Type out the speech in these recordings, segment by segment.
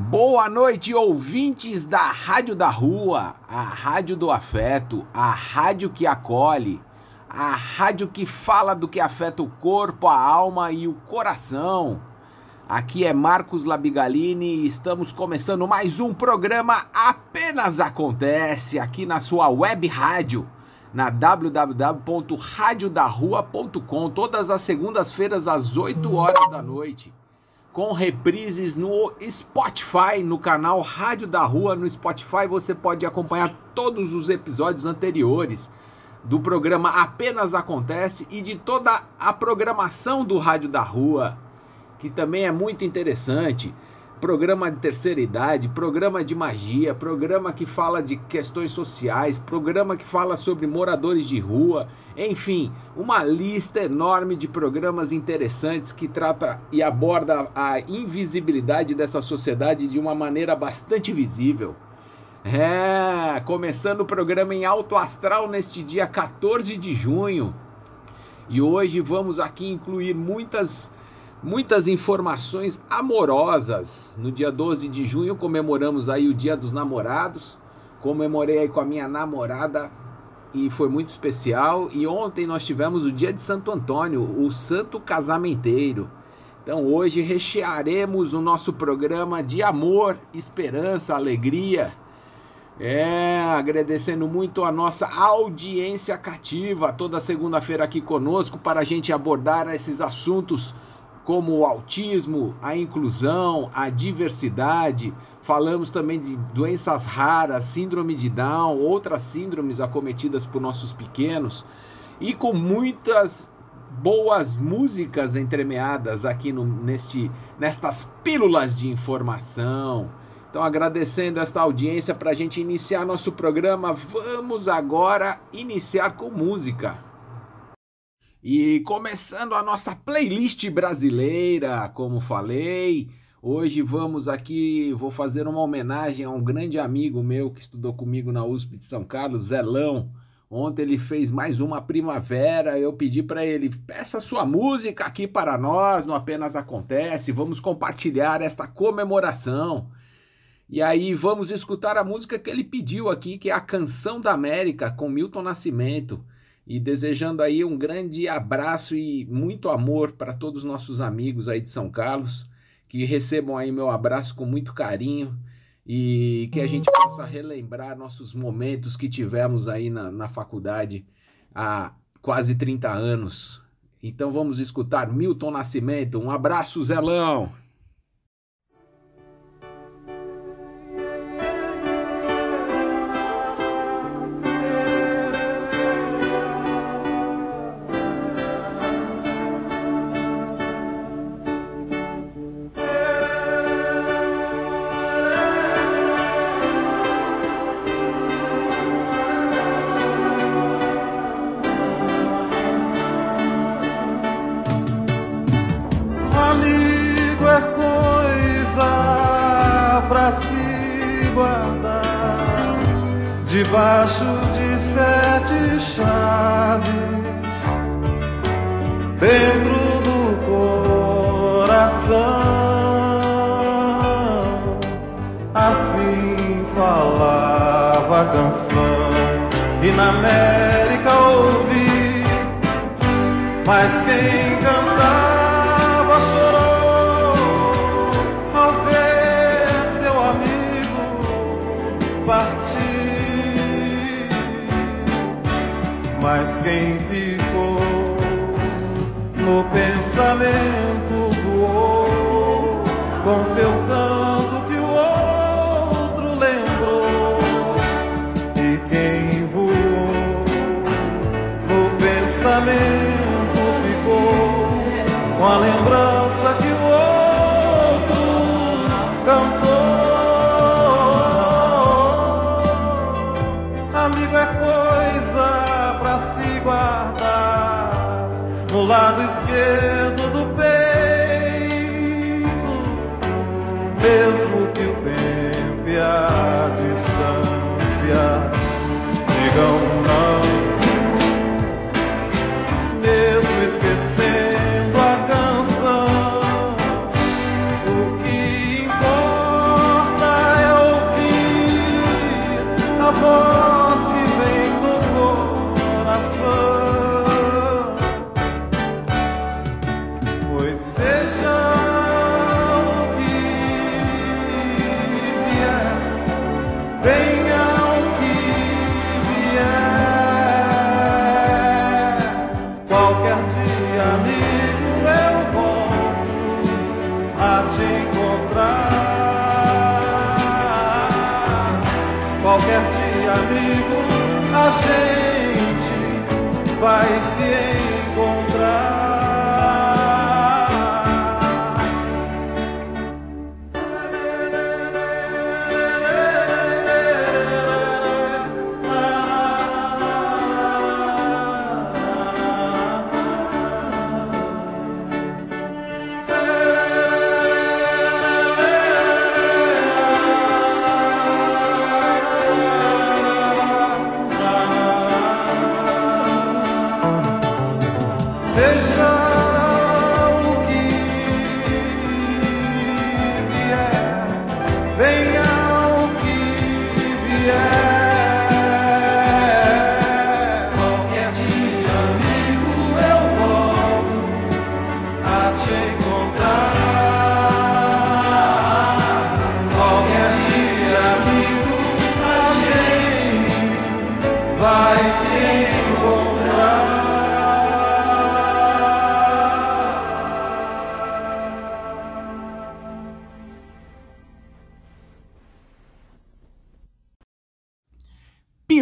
Boa noite, ouvintes da Rádio da Rua, a Rádio do Afeto, a rádio que acolhe, a rádio que fala do que afeta o corpo, a alma e o coração. Aqui é Marcos Labigalini e estamos começando mais um programa Apenas Acontece aqui na sua web rádio na www.radiodarrua.com todas as segundas-feiras às 8 horas da noite, com reprises no Spotify, no canal Rádio da Rua no Spotify, você pode acompanhar todos os episódios anteriores do programa Apenas Acontece e de toda a programação do Rádio da Rua, que também é muito interessante programa de terceira idade, programa de magia, programa que fala de questões sociais, programa que fala sobre moradores de rua, enfim, uma lista enorme de programas interessantes que trata e aborda a invisibilidade dessa sociedade de uma maneira bastante visível. É, começando o programa em alto astral neste dia 14 de junho. E hoje vamos aqui incluir muitas muitas informações amorosas. No dia 12 de junho comemoramos aí o Dia dos Namorados. Comemorei aí com a minha namorada e foi muito especial. E ontem nós tivemos o Dia de Santo Antônio, o Santo Casamenteiro. Então hoje rechearemos o nosso programa de amor, esperança, alegria. É, agradecendo muito a nossa audiência cativa toda segunda-feira aqui conosco para a gente abordar esses assuntos como o autismo, a inclusão, a diversidade. Falamos também de doenças raras, síndrome de Down, outras síndromes acometidas por nossos pequenos e com muitas boas músicas entremeadas aqui no, neste, nestas pílulas de informação. Então, agradecendo esta audiência para a gente iniciar nosso programa, vamos agora iniciar com música. E começando a nossa playlist brasileira, como falei, hoje vamos aqui, vou fazer uma homenagem a um grande amigo meu que estudou comigo na USP de São Carlos, Zelão. Ontem ele fez mais uma primavera, eu pedi para ele, peça sua música aqui para nós, não apenas acontece, vamos compartilhar esta comemoração. E aí vamos escutar a música que ele pediu aqui, que é a Canção da América, com Milton Nascimento e desejando aí um grande abraço e muito amor para todos os nossos amigos aí de São Carlos, que recebam aí meu abraço com muito carinho e que a gente possa relembrar nossos momentos que tivemos aí na, na faculdade há quase 30 anos. Então vamos escutar Milton Nascimento. Um abraço, Zelão! Mesmo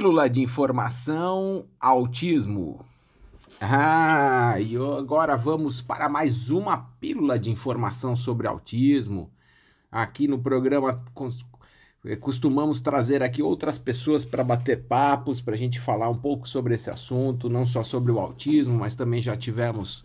Pílula de informação, autismo. Ah, e agora vamos para mais uma pílula de informação sobre autismo. Aqui no programa eh, costumamos trazer aqui outras pessoas para bater papos, para a gente falar um pouco sobre esse assunto, não só sobre o autismo, mas também já tivemos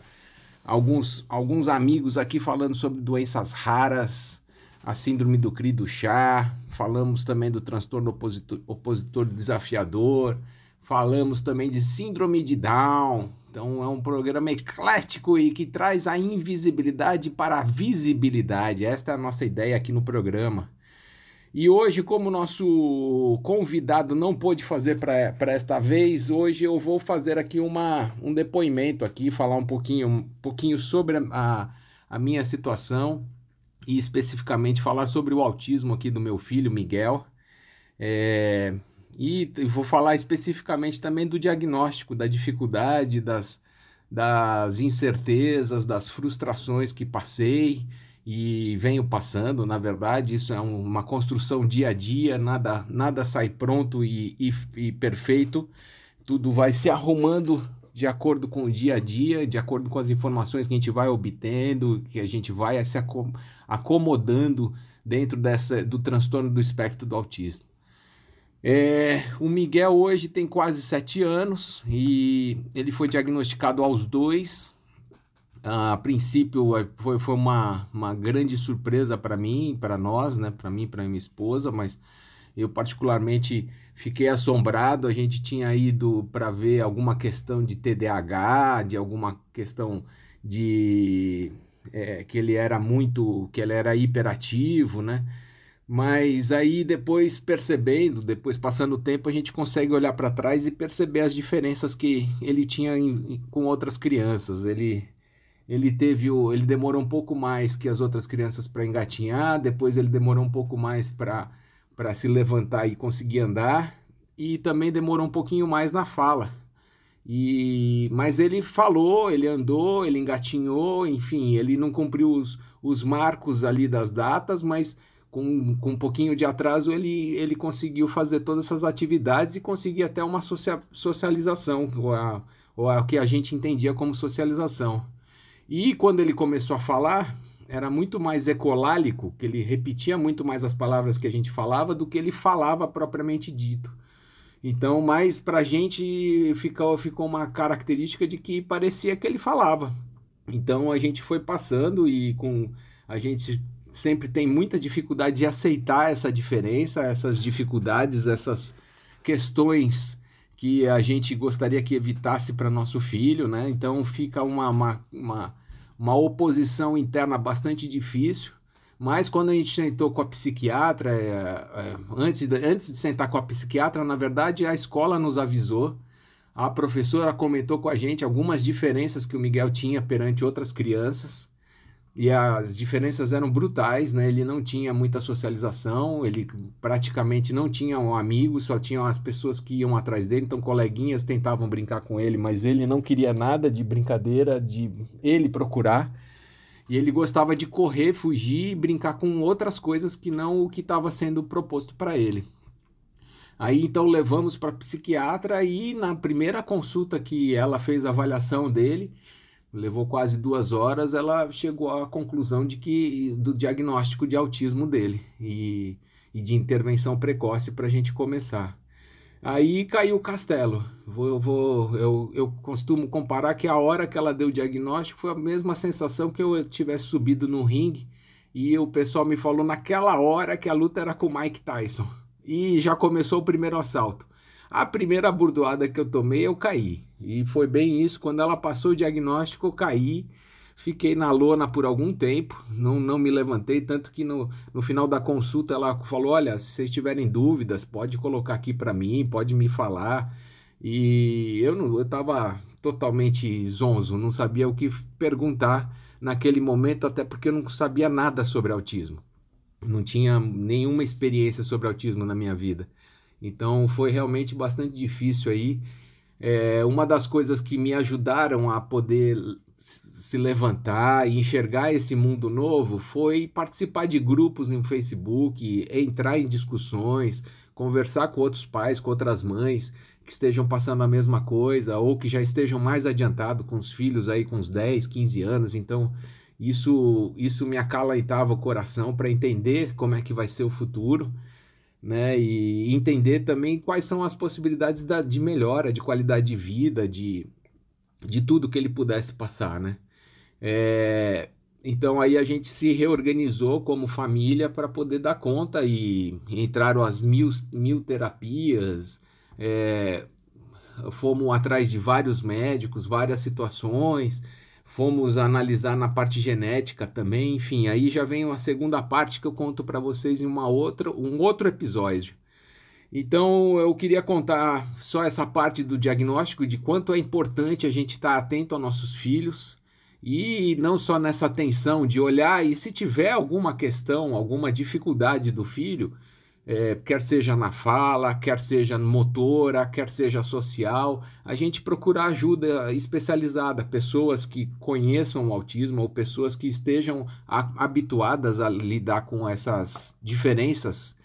alguns, alguns amigos aqui falando sobre doenças raras, a síndrome do cri do chá, falamos também do transtorno opositor, opositor desafiador, falamos também de síndrome de Down. Então é um programa eclético e que traz a invisibilidade para a visibilidade. Esta é a nossa ideia aqui no programa. E hoje, como o nosso convidado não pôde fazer para esta vez, hoje eu vou fazer aqui uma, um depoimento aqui, falar um pouquinho, um pouquinho sobre a, a minha situação e especificamente falar sobre o autismo aqui do meu filho, Miguel. É, e vou falar especificamente também do diagnóstico, da dificuldade, das, das incertezas, das frustrações que passei e venho passando. Na verdade, isso é um- uma construção dia a dia, nada, nada sai pronto e, e, e perfeito. Tudo vai se arrumando de acordo com o dia a dia, de acordo com as informações que a gente vai obtendo, que a gente vai se acom- acomodando dentro dessa, do transtorno do espectro do autismo. É, o Miguel hoje tem quase sete anos e ele foi diagnosticado aos dois. A princípio eh, foi, foi uma, uma grande surpresa para mim, para nós, né? Para mim, para minha esposa, mas eu particularmente fiquei assombrado. A gente tinha ido para ver alguma questão de TDAH, de alguma questão de eh, que ele era muito, que ele era hiperativo, né? Mas aí depois percebendo, depois passando o tempo, a gente consegue olhar para trás e perceber as diferenças que ele tinha em- com outras crianças. Ele ele teve o, ele demorou um pouco mais que as outras crianças para engatinhar, depois ele demorou um pouco mais para para se levantar e conseguir andar, e também demorou um pouquinho mais na fala. E mas ele falou, ele andou, ele engatinhou, enfim, ele não cumpriu os, os marcos ali das datas, mas com, com um pouquinho de atraso ele, ele conseguiu fazer todas essas atividades e conseguir até uma socia- socialização, ou a, ou a que a gente entendia como socialização. E quando ele começou a falar, era muito mais ecolálico, que ele repetia muito mais as palavras que a gente falava do que ele falava propriamente dito. Então, mas pra gente ficou, ficou uma característica de que parecia que ele falava. Então a gente foi passando e com a gente sempre tem muita dificuldade de aceitar essa diferença, essas dificuldades, essas questões que a gente gostaria que evitasse para nosso filho, né? Então fica uma, uma, uma, uma oposição interna bastante difícil. Mas quando a gente sentou com a psiquiatra, é, é, antes, de, antes de sentar com a psiquiatra, na verdade a escola nos avisou. A professora comentou com a gente algumas diferenças que o Miguel tinha perante outras crianças. E as diferenças eram brutais, né? Ele não tinha muita socialização, ele praticamente não tinha um amigo, só tinham as pessoas que iam atrás dele, então coleguinhas tentavam brincar com ele, mas ele não queria nada de brincadeira, de ele procurar. E ele gostava de correr, fugir e brincar com outras coisas que não o que estava sendo proposto para ele. Aí então levamos para psiquiatra e na primeira consulta que ela fez a avaliação dele, levou quase duas horas, ela chegou à conclusão de que do diagnóstico de autismo dele e, e de intervenção precoce para a gente começar. Aí caiu o castelo. Vou, eu, vou, eu, eu costumo comparar que a hora que ela deu o diagnóstico foi a mesma sensação que eu tivesse subido no ringue e o pessoal me falou naquela hora que a luta era com o Mike Tyson. E já começou o primeiro assalto. A primeira burdoada que eu tomei, eu caí. E foi bem isso. Quando ela passou o diagnóstico, eu caí. Fiquei na lona por algum tempo, não, não me levantei, tanto que no, no final da consulta ela falou: Olha, se vocês tiverem dúvidas, pode colocar aqui para mim, pode me falar. E eu não, eu estava totalmente zonzo, não sabia o que perguntar naquele momento, até porque eu não sabia nada sobre autismo. Não tinha nenhuma experiência sobre autismo na minha vida. Então foi realmente bastante difícil aí. É, uma das coisas que me ajudaram a poder se levantar e enxergar esse mundo novo foi participar de grupos no Facebook, entrar em discussões, conversar com outros pais, com outras mães que estejam passando a mesma coisa ou que já estejam mais adiantados com os filhos aí com uns 10, 15 anos. Então, isso isso me acalentava o coração para entender como é que vai ser o futuro, né? E entender também quais são as possibilidades da, de melhora, de qualidade de vida, de de tudo que ele pudesse passar, né? É, então aí a gente se reorganizou como família para poder dar conta e entraram as mil, mil terapias, é, fomos atrás de vários médicos, várias situações, fomos analisar na parte genética também, enfim, aí já vem uma segunda parte que eu conto para vocês em uma outra, um outro episódio. Então eu queria contar só essa parte do diagnóstico de quanto é importante a gente estar atento aos nossos filhos e não só nessa atenção de olhar e se tiver alguma questão, alguma dificuldade do filho, é, quer seja na fala, quer seja motora, quer seja social, a gente procurar ajuda especializada, pessoas que conheçam o autismo ou pessoas que estejam habituadas a lidar com essas diferenças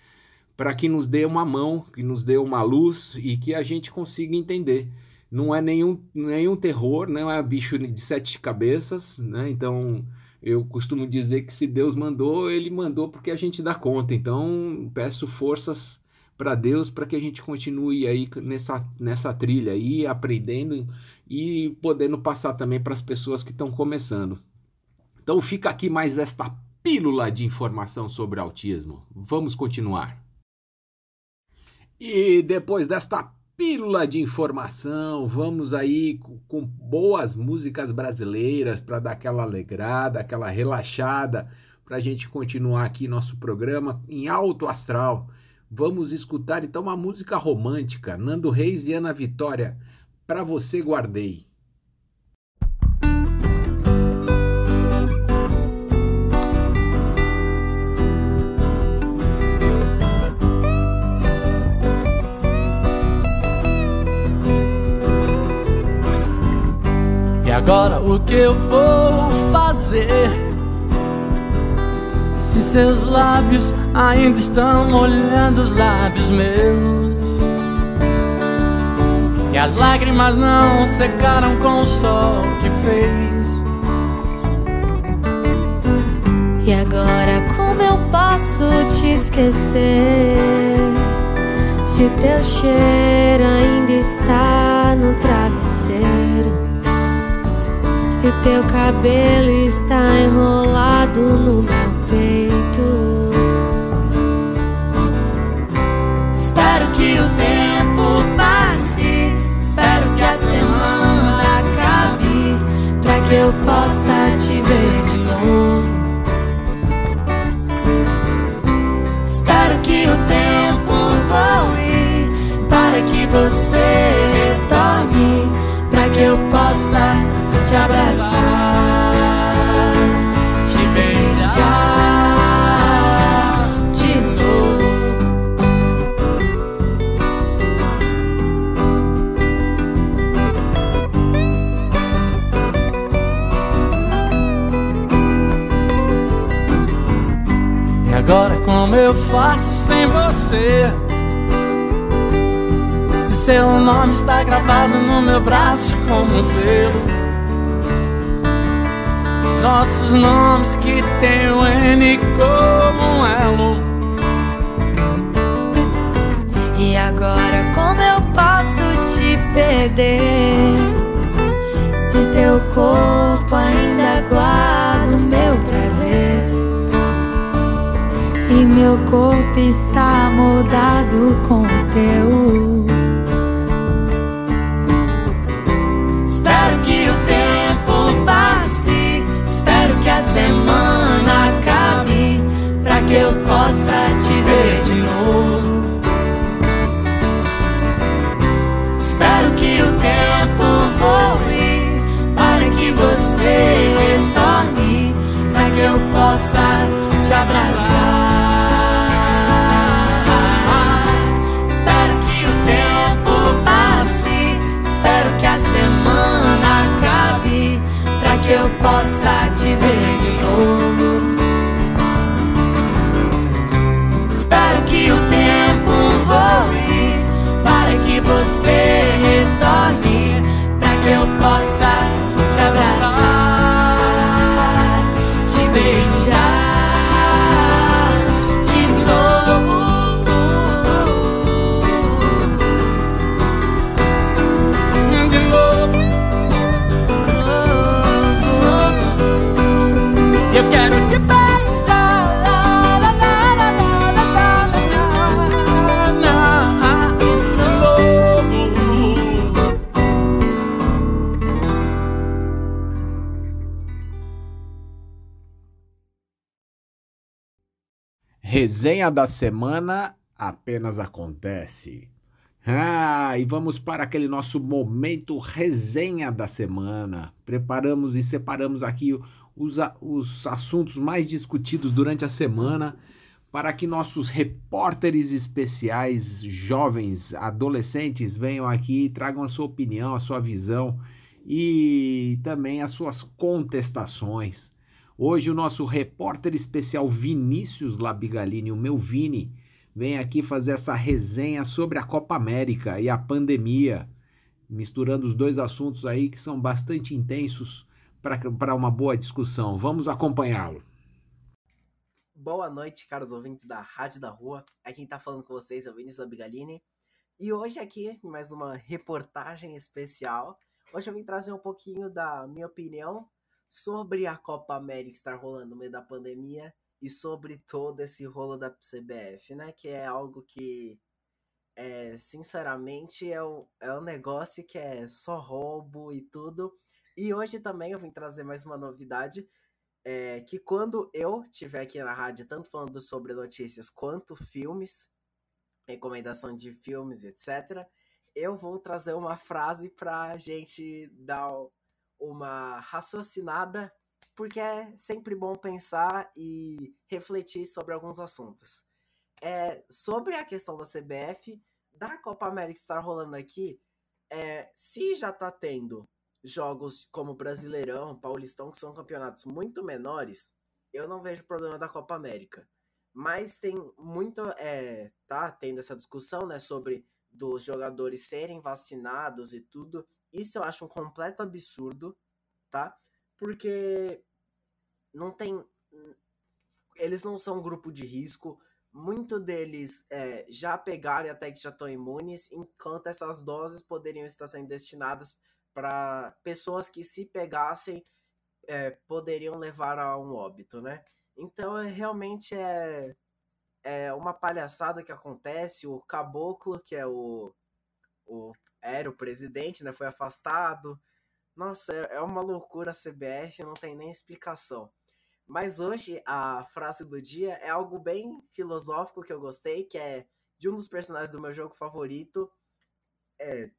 para que nos dê uma mão, que nos dê uma luz e que a gente consiga entender. Não é nenhum, nenhum terror, não é bicho de sete cabeças, né? Então eu costumo dizer que se Deus mandou, ele mandou porque a gente dá conta. Então peço forças para Deus para que a gente continue aí nessa, nessa trilha aí, aprendendo e podendo passar também para as pessoas que estão começando. Então fica aqui mais esta pílula de informação sobre autismo. Vamos continuar. E depois desta pílula de informação, vamos aí com boas músicas brasileiras para dar aquela alegrada, aquela relaxada, para a gente continuar aqui nosso programa em alto astral. Vamos escutar então uma música romântica, Nando Reis e Ana Vitória, para você guardei. agora o que eu vou fazer? Se seus lábios ainda estão olhando os lábios meus. E as lágrimas não secaram com o sol que fez. E agora como eu posso te esquecer? Se o teu cheiro ainda está no travesseiro teu cabelo está enrolado no meu peito. Espero que o tempo passe, espero que a semana acabe, pra que eu possa te ver de novo. Espero que o tempo voe para que você retorne, pra que eu possa te abraçar, te beijar de novo. E agora como eu faço sem você? Se seu nome está gravado no meu braço como um selo. Nossos nomes que tem o N como um elo. E agora como eu posso te perder? Se teu corpo ainda guarda o meu prazer. E meu corpo está moldado com o teu. Semana acabe, pra que eu possa te ver de novo. Espero que o tempo voe para que você retorne, para que eu possa te abraçar. Possa te ver de novo. Espero que o tempo voe para que você retorne, para que eu possa te abraçar, te beijar Resenha da semana apenas acontece. Ah, e vamos para aquele nosso momento resenha da semana. Preparamos e separamos aqui os, os assuntos mais discutidos durante a semana para que nossos repórteres especiais, jovens, adolescentes, venham aqui e tragam a sua opinião, a sua visão e também as suas contestações. Hoje o nosso repórter especial Vinícius Labigalini, o meu Vini, vem aqui fazer essa resenha sobre a Copa América e a pandemia, misturando os dois assuntos aí que são bastante intensos para uma boa discussão. Vamos acompanhá-lo. Boa noite, caros ouvintes da Rádio da Rua. Aqui quem tá falando com vocês é o Vinícius Labigalini. E hoje aqui, mais uma reportagem especial, hoje eu vim trazer um pouquinho da minha opinião sobre a Copa América estar rolando no meio da pandemia e sobre todo esse rolo da CBF, né? Que é algo que, é, sinceramente, é um, é um negócio que é só roubo e tudo. E hoje também eu vim trazer mais uma novidade, é, que quando eu tiver aqui na rádio, tanto falando sobre notícias quanto filmes, recomendação de filmes, etc., eu vou trazer uma frase pra gente dar uma raciocinada, porque é sempre bom pensar e refletir sobre alguns assuntos. É, sobre a questão da CBF, da Copa América estar rolando aqui, é, se já tá tendo jogos como Brasileirão, Paulistão, que são campeonatos muito menores, eu não vejo problema da Copa América. Mas tem muito. É, tá tendo essa discussão, né? Sobre dos jogadores serem vacinados e tudo. Isso eu acho um completo absurdo, tá? Porque não tem. Eles não são um grupo de risco. Muito deles é, já pegaram e até que já estão imunes, enquanto essas doses poderiam estar sendo destinadas para pessoas que se pegassem é, poderiam levar a um óbito, né? Então, é, realmente é, é uma palhaçada que acontece. O caboclo, que é o, o era o presidente, né? Foi afastado. Nossa, é, é uma loucura a CBF, não tem nem explicação. Mas hoje a frase do dia é algo bem filosófico que eu gostei, que é de um dos personagens do meu jogo favorito, é,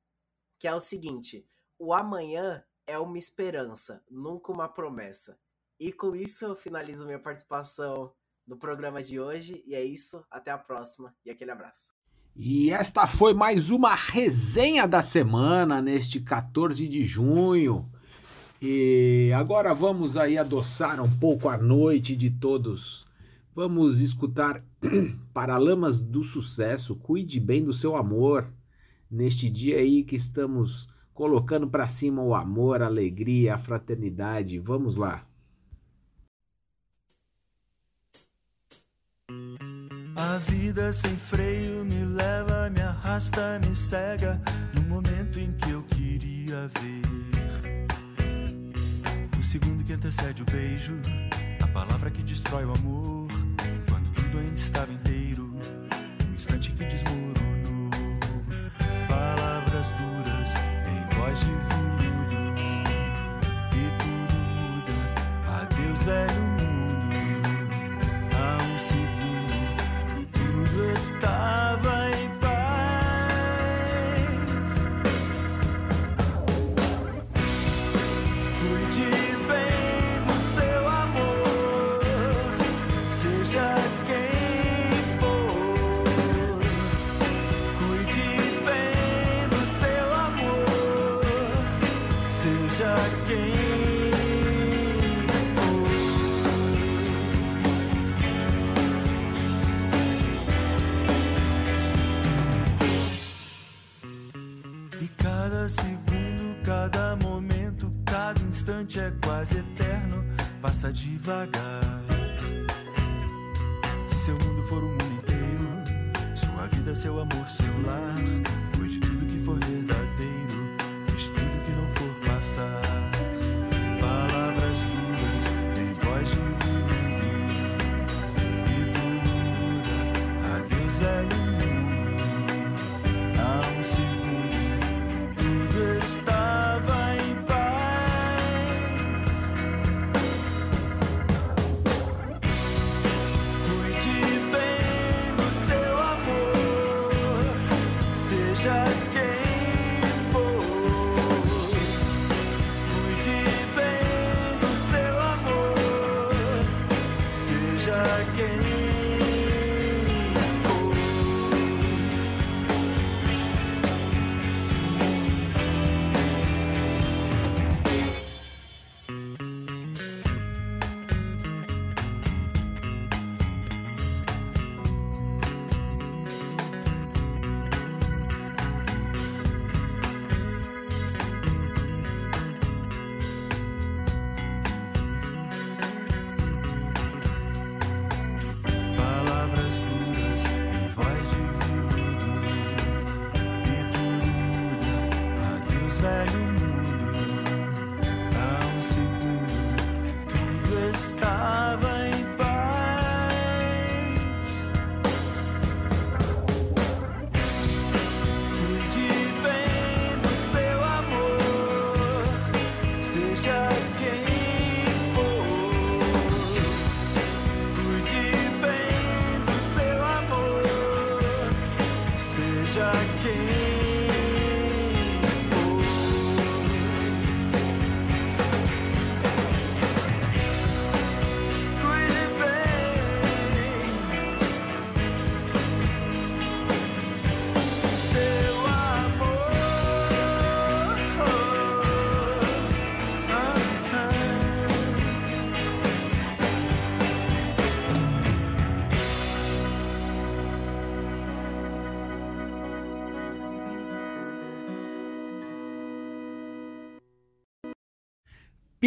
que é o seguinte: o amanhã é uma esperança, nunca uma promessa. E com isso eu finalizo minha participação no programa de hoje. E é isso, até a próxima e aquele abraço. E esta foi mais uma resenha da semana neste 14 de junho. E agora vamos aí adoçar um pouco a noite de todos. Vamos escutar Paralamas do Sucesso. Cuide bem do seu amor neste dia aí que estamos colocando para cima o amor, a alegria, a fraternidade. Vamos lá. A vida sem freio me leva, me arrasta, me cega no momento em que eu queria ver. O segundo que antecede o beijo, a palavra que destrói o amor, quando tudo ainda estava inteiro, o instante que desmoronou. Palavras duras em voz de veludo, e tudo muda. Adeus, velho instante é quase eterno, passa devagar. Se seu mundo for o mundo inteiro, sua vida, seu amor, seu lar, cuide tudo que for verdadeiro,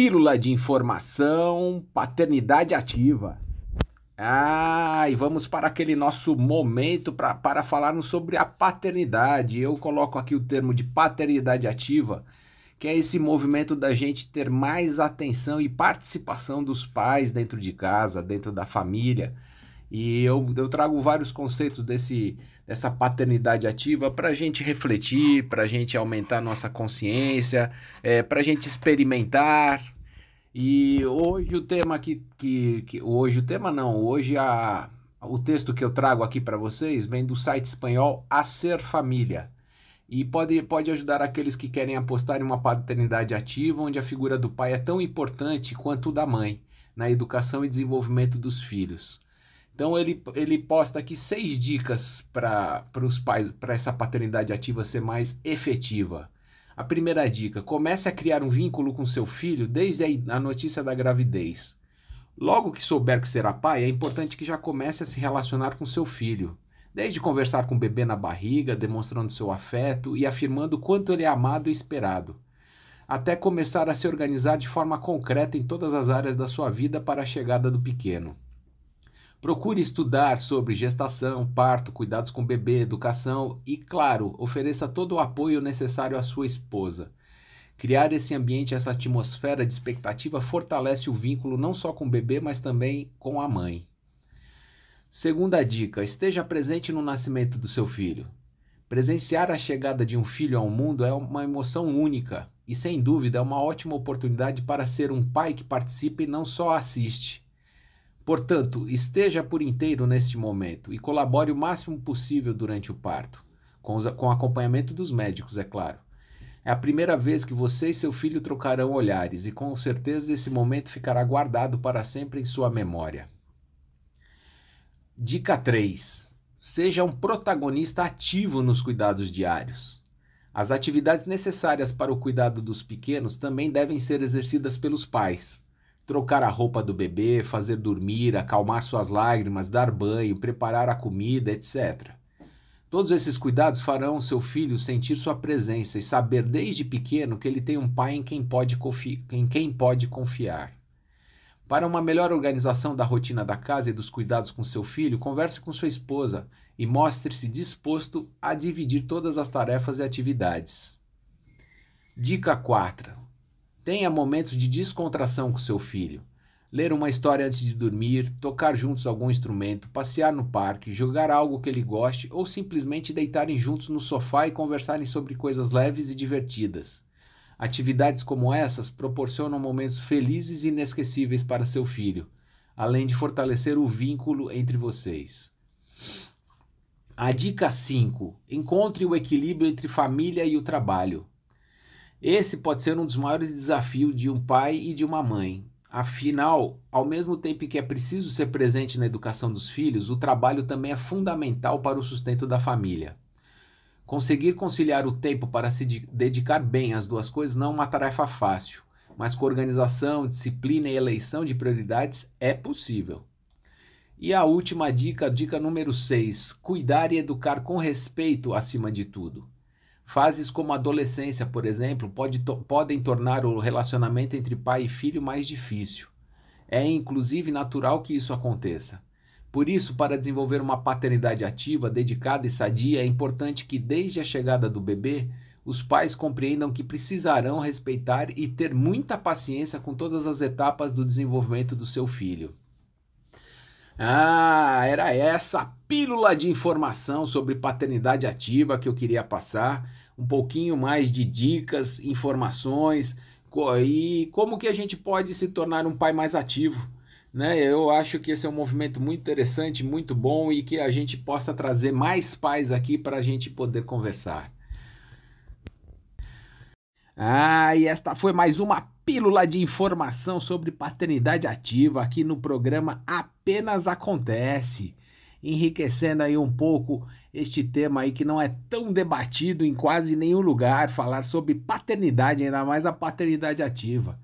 Pílula de informação, paternidade ativa. Ah, e vamos para aquele nosso momento pra, para falarmos sobre a paternidade. Eu coloco aqui o termo de paternidade ativa, que é esse movimento da gente ter mais atenção e participação dos pais dentro de casa, dentro da família. E eu, eu trago vários conceitos desse, dessa paternidade ativa para a gente refletir, para a gente aumentar nossa consciência, é, para a gente experimentar. E hoje o tema que, que, que hoje o tema não, hoje a, o texto que eu trago aqui para vocês vem do site espanhol A Ser Família e pode, pode ajudar aqueles que querem apostar em uma paternidade ativa, onde a figura do pai é tão importante quanto da mãe na educação e desenvolvimento dos filhos. Então ele, ele posta aqui seis dicas para os pais, para essa paternidade ativa ser mais efetiva. A primeira dica: comece a criar um vínculo com seu filho desde a notícia da gravidez. Logo que souber que será pai, é importante que já comece a se relacionar com seu filho. Desde conversar com o bebê na barriga, demonstrando seu afeto e afirmando quanto ele é amado e esperado, até começar a se organizar de forma concreta em todas as áreas da sua vida para a chegada do pequeno. Procure estudar sobre gestação, parto, cuidados com bebê, educação e, claro, ofereça todo o apoio necessário à sua esposa. Criar esse ambiente, essa atmosfera de expectativa fortalece o vínculo não só com o bebê, mas também com a mãe. Segunda dica: esteja presente no nascimento do seu filho. Presenciar a chegada de um filho ao mundo é uma emoção única e, sem dúvida, é uma ótima oportunidade para ser um pai que participe e não só assiste. Portanto, esteja por inteiro neste momento e colabore o máximo possível durante o parto, com, os, com acompanhamento dos médicos, é claro. É a primeira vez que você e seu filho trocarão olhares e com certeza esse momento ficará guardado para sempre em sua memória. Dica 3. Seja um protagonista ativo nos cuidados diários. As atividades necessárias para o cuidado dos pequenos também devem ser exercidas pelos pais. Trocar a roupa do bebê, fazer dormir, acalmar suas lágrimas, dar banho, preparar a comida, etc. Todos esses cuidados farão seu filho sentir sua presença e saber desde pequeno que ele tem um pai em quem pode, em quem pode confiar. Para uma melhor organização da rotina da casa e dos cuidados com seu filho, converse com sua esposa e mostre-se disposto a dividir todas as tarefas e atividades. Dica 4. Tenha momentos de descontração com seu filho. Ler uma história antes de dormir, tocar juntos algum instrumento, passear no parque, jogar algo que ele goste ou simplesmente deitarem juntos no sofá e conversarem sobre coisas leves e divertidas. Atividades como essas proporcionam momentos felizes e inesquecíveis para seu filho, além de fortalecer o vínculo entre vocês. A dica 5: encontre o equilíbrio entre família e o trabalho. Esse pode ser um dos maiores desafios de um pai e de uma mãe. Afinal, ao mesmo tempo que é preciso ser presente na educação dos filhos, o trabalho também é fundamental para o sustento da família. Conseguir conciliar o tempo para se dedicar bem às duas coisas não é uma tarefa fácil, mas com organização, disciplina e eleição de prioridades é possível. E a última dica, dica número 6: cuidar e educar com respeito acima de tudo. Fases como a adolescência, por exemplo, pode to podem tornar o relacionamento entre pai e filho mais difícil. É inclusive natural que isso aconteça. Por isso, para desenvolver uma paternidade ativa, dedicada e sadia, é importante que, desde a chegada do bebê, os pais compreendam que precisarão respeitar e ter muita paciência com todas as etapas do desenvolvimento do seu filho. Ah, era essa pílula de informação sobre paternidade ativa que eu queria passar, um pouquinho mais de dicas, informações e como que a gente pode se tornar um pai mais ativo né? Eu acho que esse é um movimento muito interessante, muito bom e que a gente possa trazer mais pais aqui para a gente poder conversar. Ah, e esta foi mais uma pílula de informação sobre paternidade ativa aqui no programa Apenas Acontece, enriquecendo aí um pouco este tema aí que não é tão debatido em quase nenhum lugar, falar sobre paternidade, ainda mais a paternidade ativa.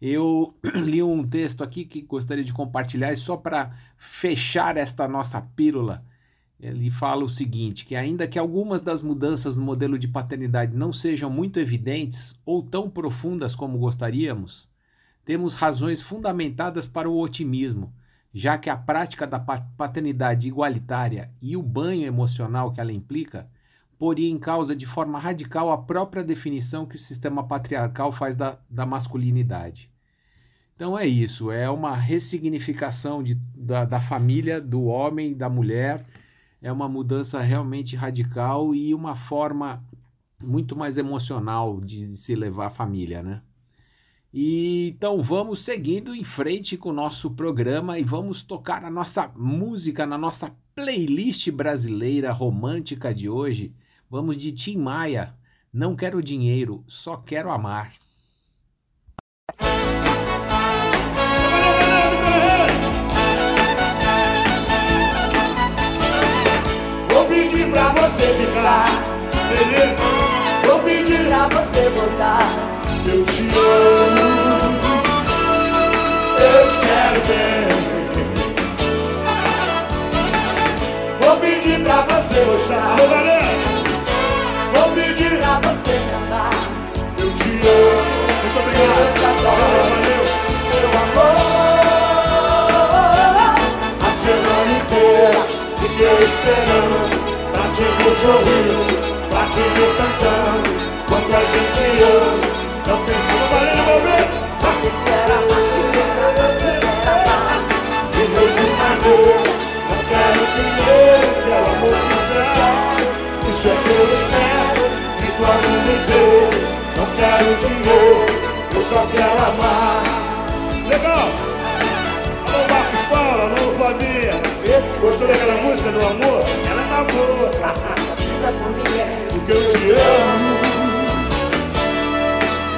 Eu li um texto aqui que gostaria de compartilhar, e só para fechar esta nossa pílula. Ele fala o seguinte: que ainda que algumas das mudanças no modelo de paternidade não sejam muito evidentes ou tão profundas como gostaríamos, temos razões fundamentadas para o otimismo, já que a prática da paternidade igualitária e o banho emocional que ela implica poria em causa de forma radical a própria definição que o sistema patriarcal faz da, da masculinidade. Então é isso, é uma ressignificação de, da, da família, do homem, da mulher, é uma mudança realmente radical e uma forma muito mais emocional de se levar a família, né? E, então vamos seguindo em frente com o nosso programa e vamos tocar a nossa música na nossa playlist brasileira romântica de hoje. Vamos de Tim Maia. Não quero dinheiro, só quero amar. Vou pedir pra você ficar, beleza? Vou pedir pra você voltar. Eu te amo, eu te quero bem. Vou pedir pra você gostar. Vou pedir pra você cantar. Eu te amo, muito obrigado. Eu te adoro, valeu. Meu amor, a semana inteira fiquei esperando pra te ver sorrindo, eu só quero amar. Legal! Alô, Marcos Paulo, alô, Flavinha. Gostou daquela música do amor? Ela tá boa. Porque eu te amo.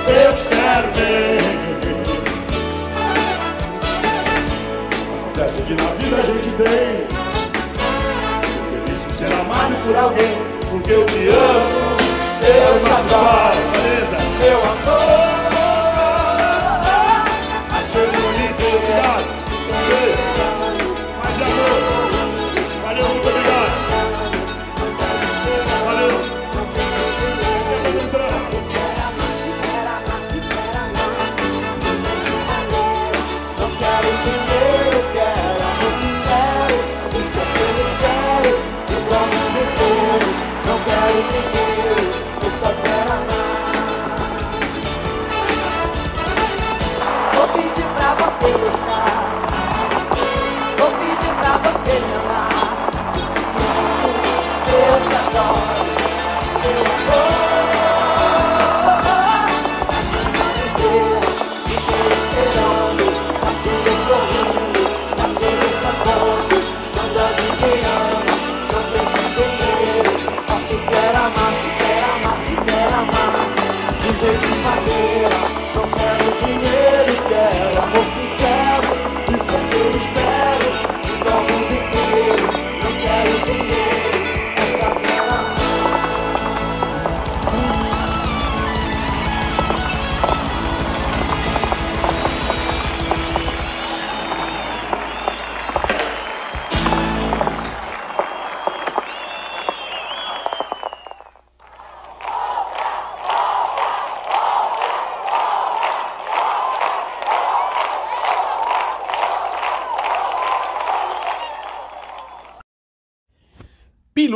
Eu te quero bem. Acontece que na vida a gente tem. Ser feliz de ser amado por alguém. Porque eu te amo. Eu te adoro. Meu amor.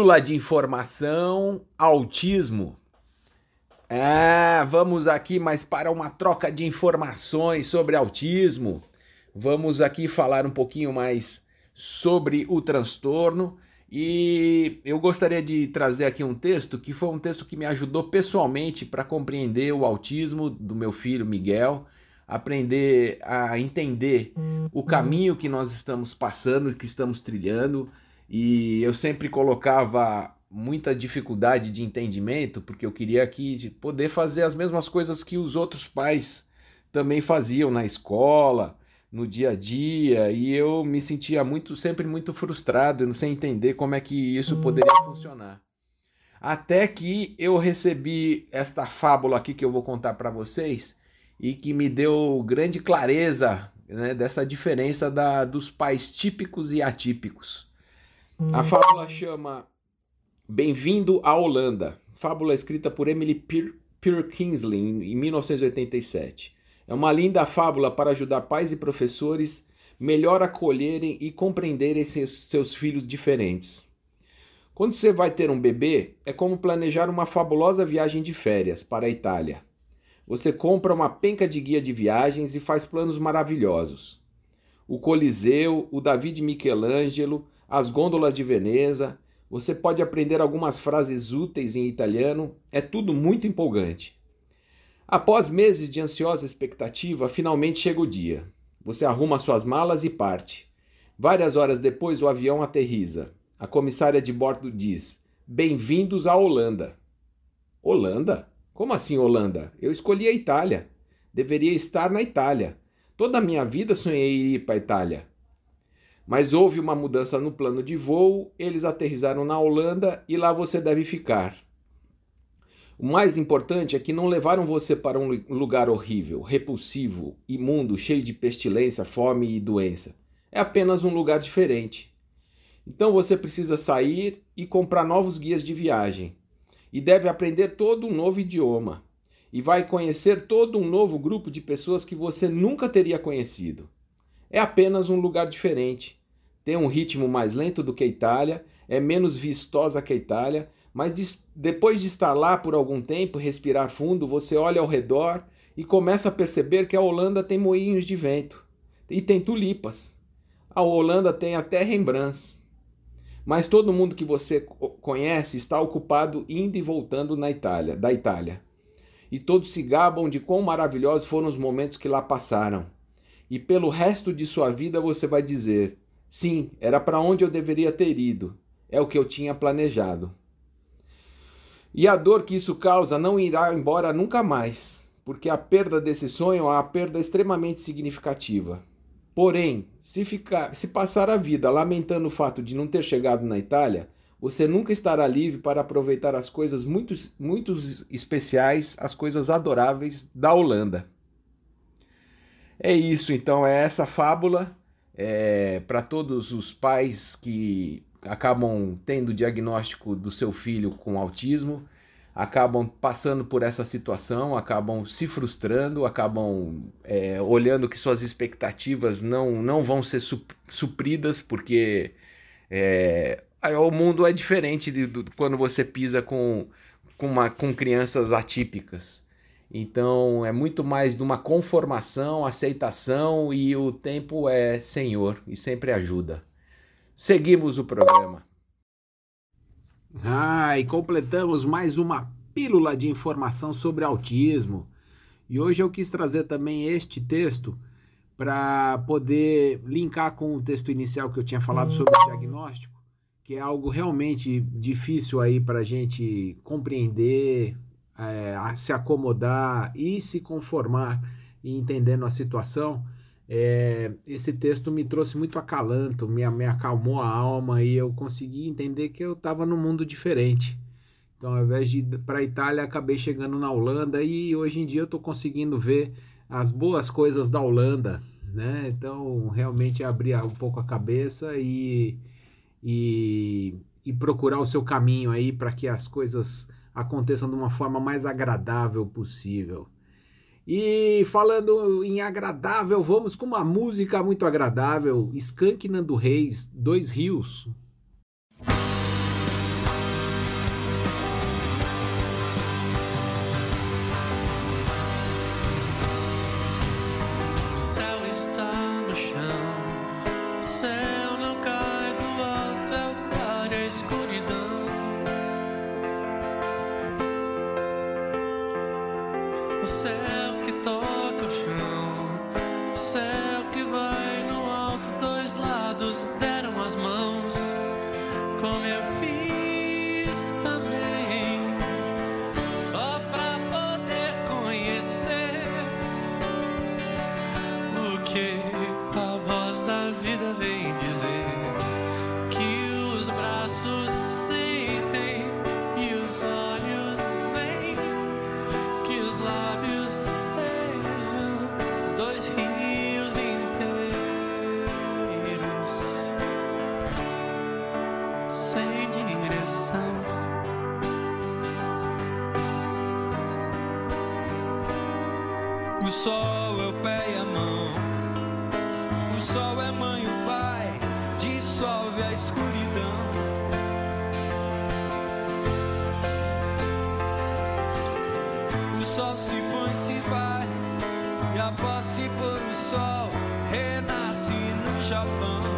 Pílula de informação, autismo. É, vamos aqui mais para uma troca de informações sobre autismo. Vamos aqui falar um pouquinho mais sobre o transtorno e eu gostaria de trazer aqui um texto que foi um texto que me ajudou pessoalmente para compreender o autismo do meu filho Miguel, aprender a entender o caminho que nós estamos passando, que estamos trilhando, e eu sempre colocava muita dificuldade de entendimento, porque eu queria aqui poder fazer as mesmas coisas que os outros pais também faziam na escola, no dia a dia, e eu me sentia muito sempre muito frustrado, não sei entender como é que isso poderia funcionar. Até que eu recebi esta fábula aqui que eu vou contar para vocês e que me deu grande clareza né, dessa diferença da, dos pais típicos e atípicos. A fábula chama Bem-vindo à Holanda. Fábula escrita por Emily Peer, Peer Kingsley em 1987. É uma linda fábula para ajudar pais e professores melhor acolherem e compreenderem seus, seus filhos diferentes. Quando você vai ter um bebê, é como planejar uma fabulosa viagem de férias para a Itália. Você compra uma penca de guia de viagens e faz planos maravilhosos. O Coliseu, o Davi de Michelangelo, as gôndolas de Veneza, você pode aprender algumas frases úteis em italiano, é tudo muito empolgante. Após meses de ansiosa expectativa, finalmente chega o dia. Você arruma suas malas e parte. Várias horas depois, o avião aterriza. A comissária de bordo diz: Bem-vindos à Holanda. Holanda? Como assim Holanda? Eu escolhi a Itália. Deveria estar na Itália. Toda a minha vida sonhei ir para a Itália. Mas houve uma mudança no plano de voo, eles aterrizaram na Holanda e lá você deve ficar. O mais importante é que não levaram você para um lugar horrível, repulsivo, imundo, cheio de pestilência, fome e doença. É apenas um lugar diferente. Então você precisa sair e comprar novos guias de viagem. E deve aprender todo um novo idioma. E vai conhecer todo um novo grupo de pessoas que você nunca teria conhecido. É apenas um lugar diferente. Tem um ritmo mais lento do que a Itália, é menos vistosa que a Itália, mas depois de estar lá por algum tempo, respirar fundo, você olha ao redor e começa a perceber que a Holanda tem moinhos de vento e tem tulipas. A Holanda tem até Rembrandts. Mas todo mundo que você conhece está ocupado indo e voltando na Itália, da Itália. E todos se gabam de quão maravilhosos foram os momentos que lá passaram. E pelo resto de sua vida você vai dizer: sim, era para onde eu deveria ter ido. É o que eu tinha planejado. E a dor que isso causa não irá embora nunca mais, porque a perda desse sonho é uma perda extremamente significativa. Porém, se, ficar, se passar a vida lamentando o fato de não ter chegado na Itália, você nunca estará livre para aproveitar as coisas muito, muito especiais, as coisas adoráveis da Holanda. É isso, então, é essa fábula é, para todos os pais que acabam tendo o diagnóstico do seu filho com autismo, acabam passando por essa situação, acabam se frustrando, acabam é, olhando que suas expectativas não, não vão ser supridas, porque é, o mundo é diferente de, de, quando você pisa com, com, uma, com crianças atípicas. Então é muito mais de uma conformação, aceitação e o tempo é senhor e sempre ajuda. Seguimos o programa. Ah, e completamos mais uma pílula de informação sobre autismo. E hoje eu quis trazer também este texto para poder linkar com o texto inicial que eu tinha falado sobre o diagnóstico, que é algo realmente difícil aí para a gente compreender, é, se acomodar e se conformar e entendendo a situação é, esse texto me trouxe muito acalanto, me, me acalmou a alma e eu consegui entender que eu estava num mundo diferente. Então, ao invés de ir para a Itália, acabei chegando na Holanda e hoje em dia eu estou conseguindo ver as boas coisas da Holanda, né? Então, realmente abrir um pouco a cabeça e, e, e procurar o seu caminho aí para que as coisas aconteçam de uma forma mais agradável possível. E falando em agradável, vamos com uma música muito agradável, Skank Nando Reis, Dois Rios. sol é o pé e a mão. O sol é mãe, o pai, dissolve a escuridão. O sol se põe, se vai, e após se pôr o sol, renasce no Japão.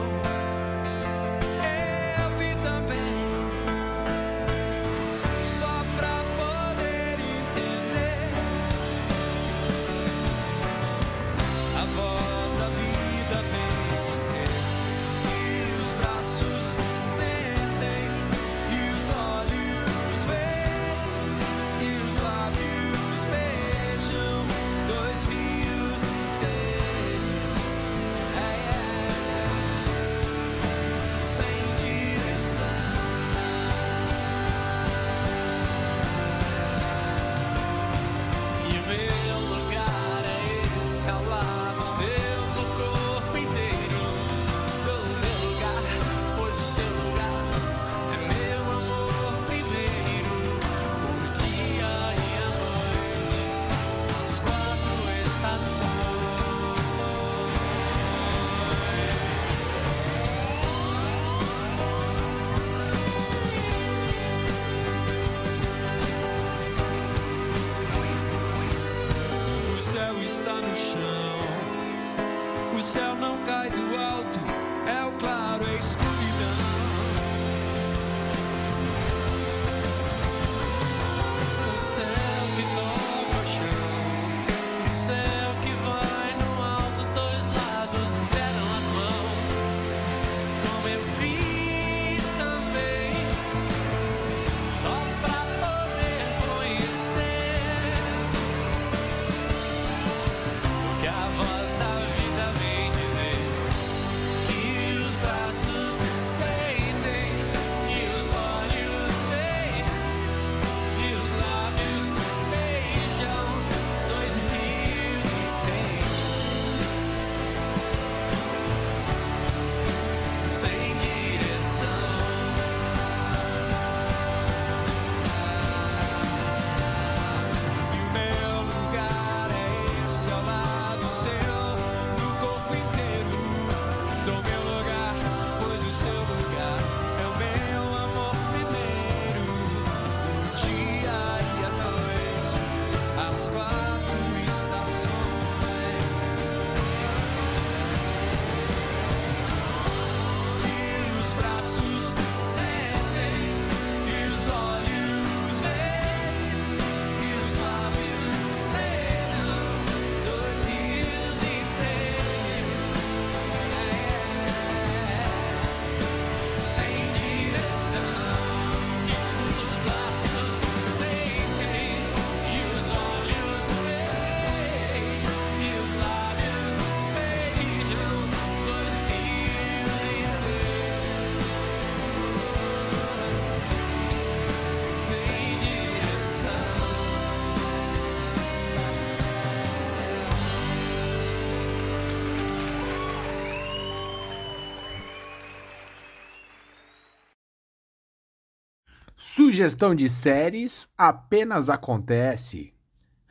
Sugestão de séries apenas acontece.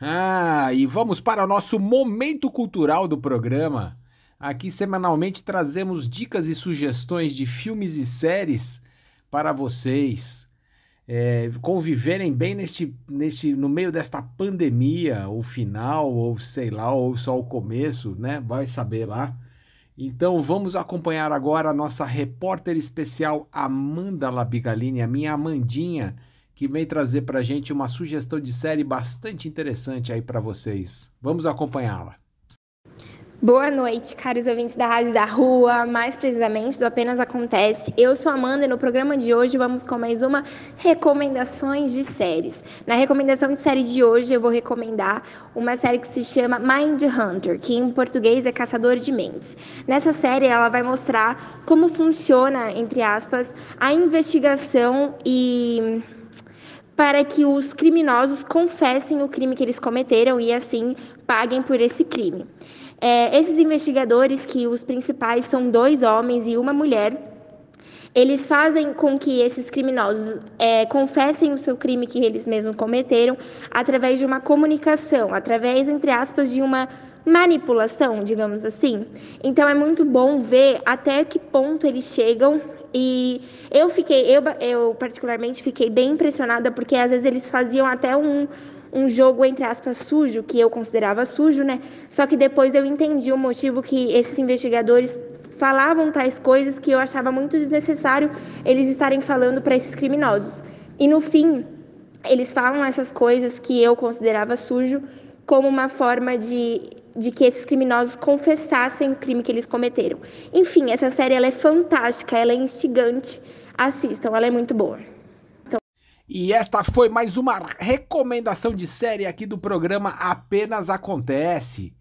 Ah, e vamos para o nosso momento cultural do programa. Aqui semanalmente trazemos dicas e sugestões de filmes e séries para vocês é, conviverem bem neste, neste, no meio desta pandemia, o final, ou sei lá, ou só o começo, né? Vai saber lá. Então vamos acompanhar agora a nossa repórter especial Amanda Labigalini, a minha Amandinha, que vem trazer pra gente uma sugestão de série bastante interessante aí para vocês. Vamos acompanhá-la. Boa noite, caros ouvintes da Rádio da Rua, mais precisamente do Apenas Acontece. Eu sou Amanda e no programa de hoje vamos com mais uma recomendações de séries. Na recomendação de série de hoje eu vou recomendar uma série que se chama Mind Hunter, que em português é Caçador de Mentes. Nessa série ela vai mostrar como funciona, entre aspas, a investigação e para que os criminosos confessem o crime que eles cometeram e assim paguem por esse crime. É, esses investigadores, que os principais são dois homens e uma mulher, eles fazem com que esses criminosos é, confessem o seu crime que eles mesmos cometeram através de uma comunicação, através, entre aspas, de uma manipulação, digamos assim. Então é muito bom ver até que ponto eles chegam e eu fiquei, eu, eu particularmente fiquei bem impressionada porque às vezes eles faziam até um, um jogo entre aspas sujo, que eu considerava sujo, né? Só que depois eu entendi o motivo que esses investigadores falavam tais coisas que eu achava muito desnecessário eles estarem falando para esses criminosos. E no fim, eles falam essas coisas que eu considerava sujo como uma forma de, de que esses criminosos confessassem o crime que eles cometeram. Enfim, essa série ela é fantástica, ela é instigante. Assistam, ela é muito boa. E esta foi mais uma recomendação de série aqui do programa Apenas Acontece.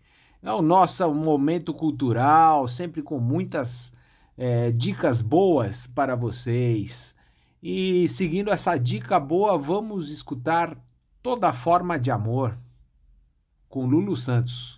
É o nosso momento cultural, sempre com muitas é, dicas boas para vocês. E seguindo essa dica boa, vamos escutar Toda Forma de Amor com Lulu Santos.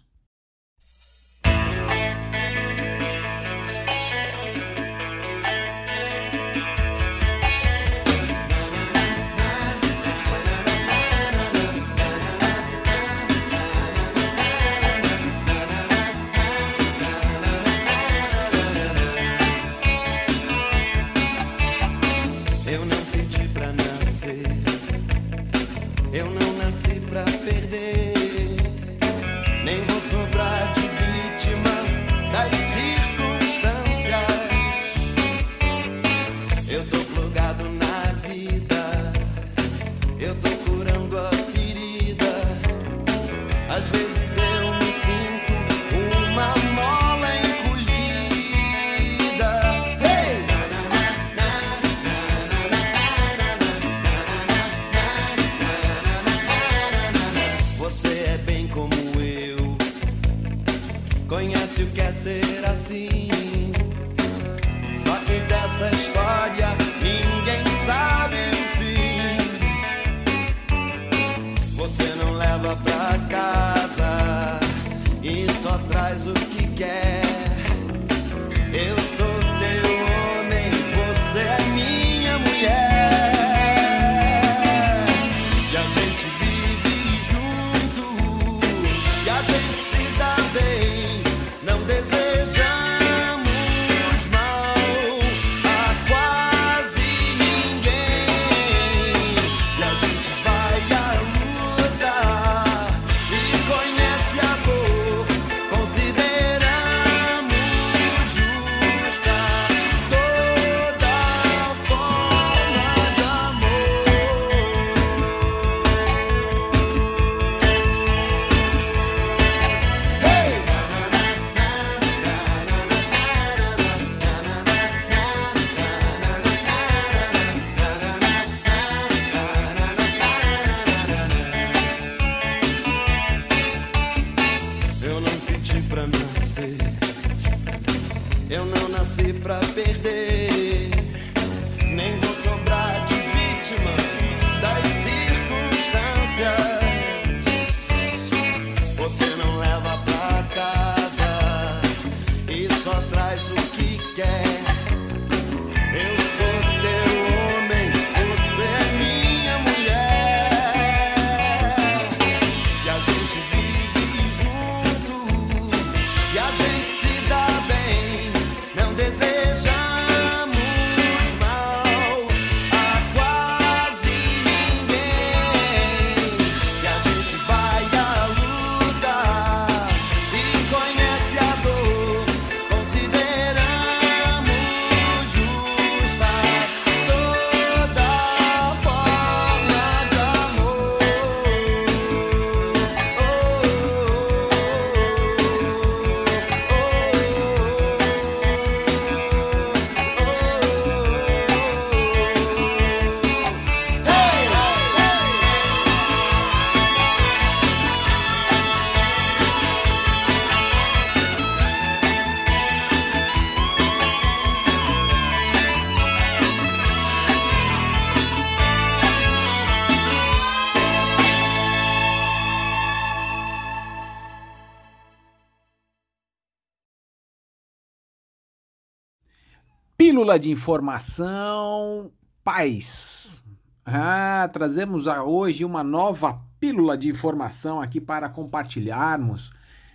Pílula de informação, paz. Ah, trazemos hoje uma nova pílula de informação aqui para compartilharmos,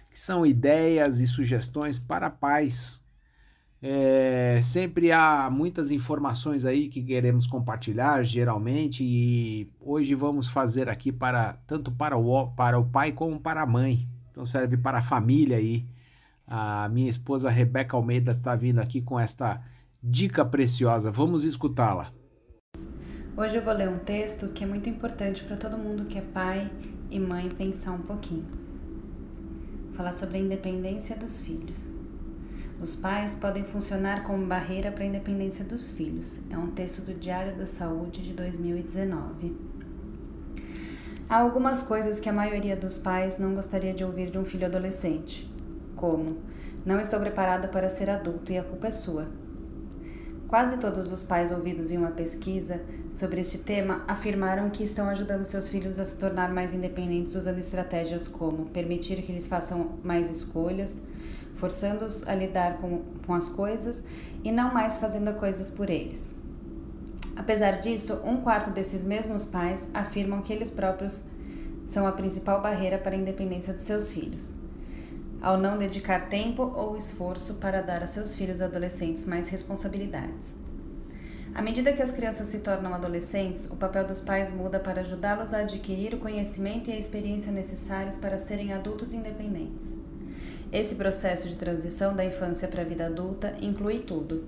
que são ideias e sugestões para paz. É, sempre há muitas informações aí que queremos compartilhar, geralmente, e hoje vamos fazer aqui para tanto para o, para o pai como para a mãe. Então serve para a família aí. A minha esposa Rebeca Almeida está vindo aqui com esta dica preciosa. Vamos escutá-la. Hoje eu vou ler um texto que é muito importante para todo mundo que é pai e mãe pensar um pouquinho. Falar sobre a independência dos filhos. Os pais podem funcionar como barreira para a independência dos filhos. É um texto do Diário da Saúde de 2019. Há algumas coisas que a maioria dos pais não gostaria de ouvir de um filho adolescente, como: Não estou preparado para ser adulto e a culpa é sua. Quase todos os pais ouvidos em uma pesquisa sobre este tema afirmaram que estão ajudando seus filhos a se tornar mais independentes usando estratégias como permitir que eles façam mais escolhas, forçando-os a lidar com, com as coisas e não mais fazendo coisas por eles. Apesar disso, um quarto desses mesmos pais afirmam que eles próprios são a principal barreira para a independência dos seus filhos, ao não dedicar tempo ou esforço para dar a seus filhos adolescentes mais responsabilidades. À medida que as crianças se tornam adolescentes, o papel dos pais muda para ajudá-los a adquirir o conhecimento e a experiência necessários para serem adultos independentes. Esse processo de transição da infância para a vida adulta inclui tudo,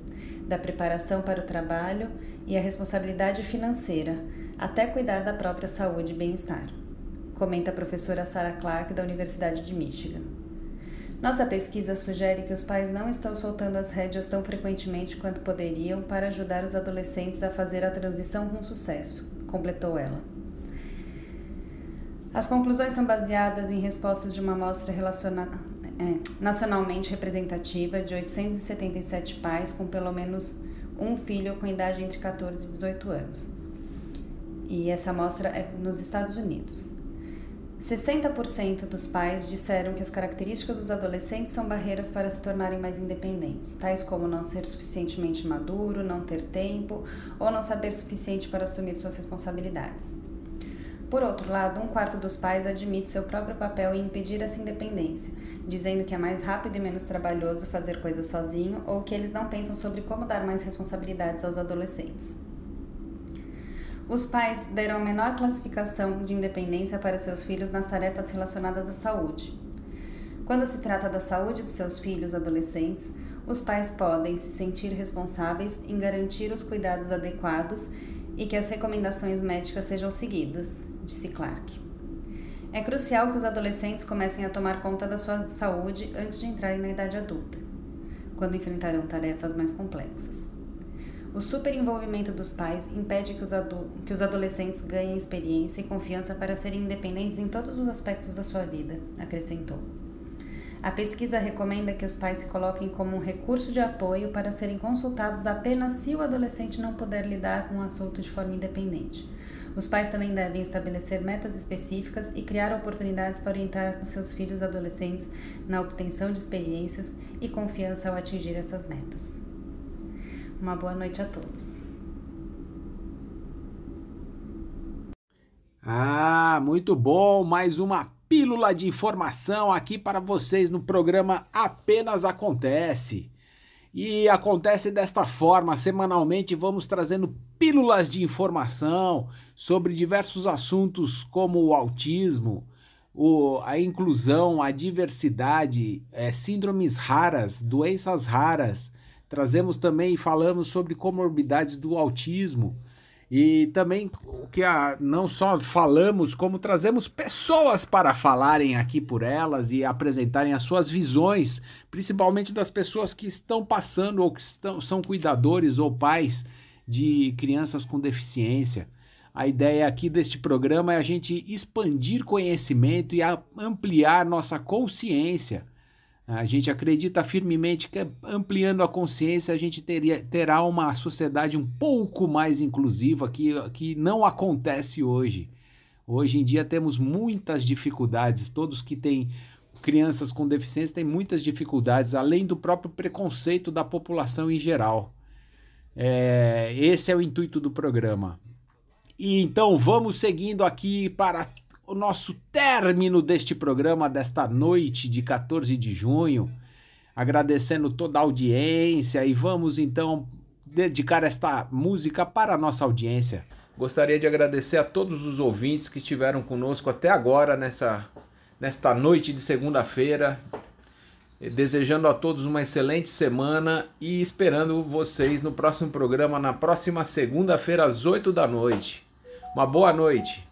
da preparação para o trabalho e a responsabilidade financeira, até cuidar da própria saúde e bem-estar, comenta a professora Sarah Clark da Universidade de Michigan. Nossa pesquisa sugere que os pais não estão soltando as rédeas tão frequentemente quanto poderiam para ajudar os adolescentes a fazer a transição com sucesso, completou ela. As conclusões são baseadas em respostas de uma amostra é, nacionalmente representativa de 877 pais com pelo menos um filho com idade entre 14 e 18 anos. E essa amostra é nos Estados Unidos. 60% dos pais disseram que as características dos adolescentes são barreiras para se tornarem mais independentes, tais como não ser suficientemente maduro, não ter tempo ou não saber suficiente para assumir suas responsabilidades. Por outro lado, um quarto dos pais admite seu próprio papel em impedir essa independência, dizendo que é mais rápido e menos trabalhoso fazer coisas sozinho ou que eles não pensam sobre como dar mais responsabilidades aos adolescentes. Os pais deram a menor classificação de independência para seus filhos nas tarefas relacionadas à saúde. Quando se trata da saúde dos seus filhos adolescentes, os pais podem se sentir responsáveis em garantir os cuidados adequados e que as recomendações médicas sejam seguidas, disse Clark. É crucial que os adolescentes comecem a tomar conta da sua saúde antes de entrarem na idade adulta, quando enfrentarão tarefas mais complexas. O superenvolvimento dos pais impede que os, que os adolescentes ganhem experiência e confiança para serem independentes em todos os aspectos da sua vida, acrescentou. A pesquisa recomenda que os pais se coloquem como um recurso de apoio para serem consultados apenas se o adolescente não puder lidar com o assunto de forma independente. Os pais também devem estabelecer metas específicas e criar oportunidades para orientar os seus filhos adolescentes na obtenção de experiências e confiança ao atingir essas metas. Uma boa noite a todos. Ah, muito bom! Mais uma pílula de informação aqui para vocês no programa Apenas Acontece. E acontece desta forma, semanalmente vamos trazendo pílulas de informação sobre diversos assuntos como o autismo, o, a inclusão, a diversidade, é, síndromes raras, doenças raras. Trazemos também e falamos sobre comorbidades do autismo e também o que a, não só falamos, como trazemos pessoas para falarem aqui por elas e apresentarem as suas visões, principalmente das pessoas que estão passando ou que estão, são cuidadores ou pais de crianças com deficiência. A ideia aqui deste programa é a gente expandir conhecimento e ampliar nossa consciência a gente acredita firmemente que ampliando a consciência a gente teria, terá uma sociedade um pouco mais inclusiva que, que não acontece hoje. Hoje em dia temos muitas dificuldades, todos que têm crianças com deficiência têm muitas dificuldades, além do próprio preconceito da população em geral. É, esse é o intuito do programa. E então vamos seguindo aqui para o nosso término deste programa desta noite de 14 de junho. agradecendo toda a audiência e vamos então dedicar esta música para a nossa audiência. Gostaria de agradecer a todos os ouvintes que estiveram conosco até agora nessa nesta noite de segunda-feira. Desejando a todos uma excelente semana e esperando vocês no próximo programa na próxima segunda-feira às 8 da noite. Uma boa noite.